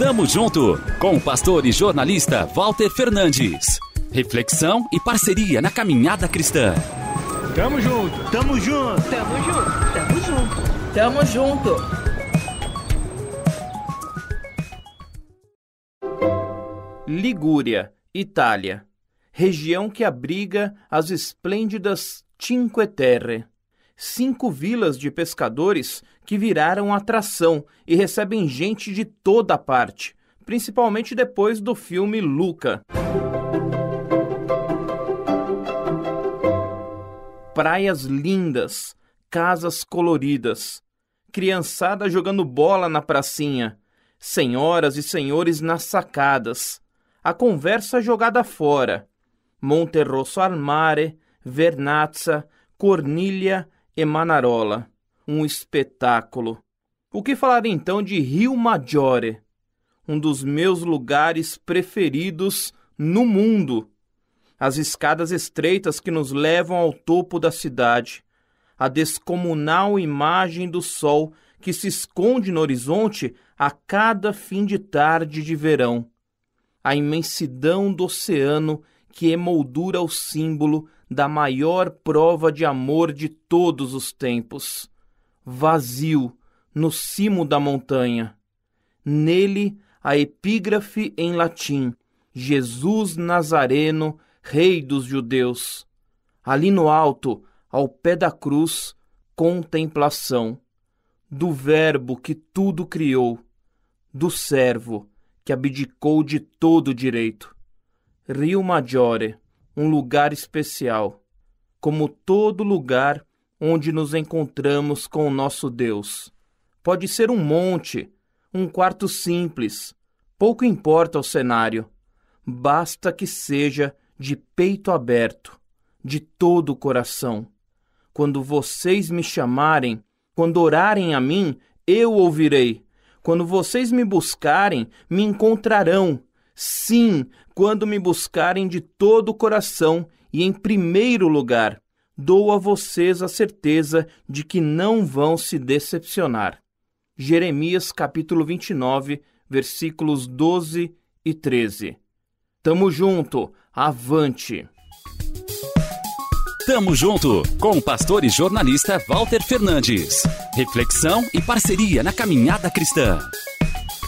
Tamo junto com o pastor e jornalista Walter Fernandes. Reflexão e parceria na caminhada cristã. Tamo junto, tamo junto, tamo junto, tamo junto, tamo junto. Ligúria, Itália. Região que abriga as esplêndidas Cinque Terre cinco vilas de pescadores que viraram atração e recebem gente de toda parte, principalmente depois do filme Luca. Praias lindas, casas coloridas, criançada jogando bola na pracinha, senhoras e senhores nas sacadas, a conversa jogada fora, Monterosso al Mare, Vernazza, Corniglia e Manarola. Um espetáculo. O que falar então de Rio Maggiore, um dos meus lugares preferidos no mundo? As escadas estreitas que nos levam ao topo da cidade, a descomunal imagem do sol que se esconde no horizonte a cada fim de tarde de verão, a imensidão do oceano que emoldura o símbolo da maior prova de amor de todos os tempos. Vazio, no cimo da montanha. Nele, a epígrafe em latim: Jesus Nazareno, Rei dos Judeus. Ali no alto, ao pé da cruz, contemplação do Verbo que tudo criou, do servo que abdicou de todo direito. Rio Maggiore, um lugar especial, como todo lugar onde nos encontramos com o nosso Deus. Pode ser um monte, um quarto simples, pouco importa o cenário, basta que seja de peito aberto, de todo o coração. Quando vocês me chamarem, quando orarem a mim, eu ouvirei. Quando vocês me buscarem, me encontrarão. Sim, quando me buscarem de todo o coração e em primeiro lugar, dou a vocês a certeza de que não vão se decepcionar. Jeremias capítulo 29, versículos 12 e 13. Tamo junto, avante! Tamo junto com o pastor e jornalista Walter Fernandes. Reflexão e parceria na caminhada cristã.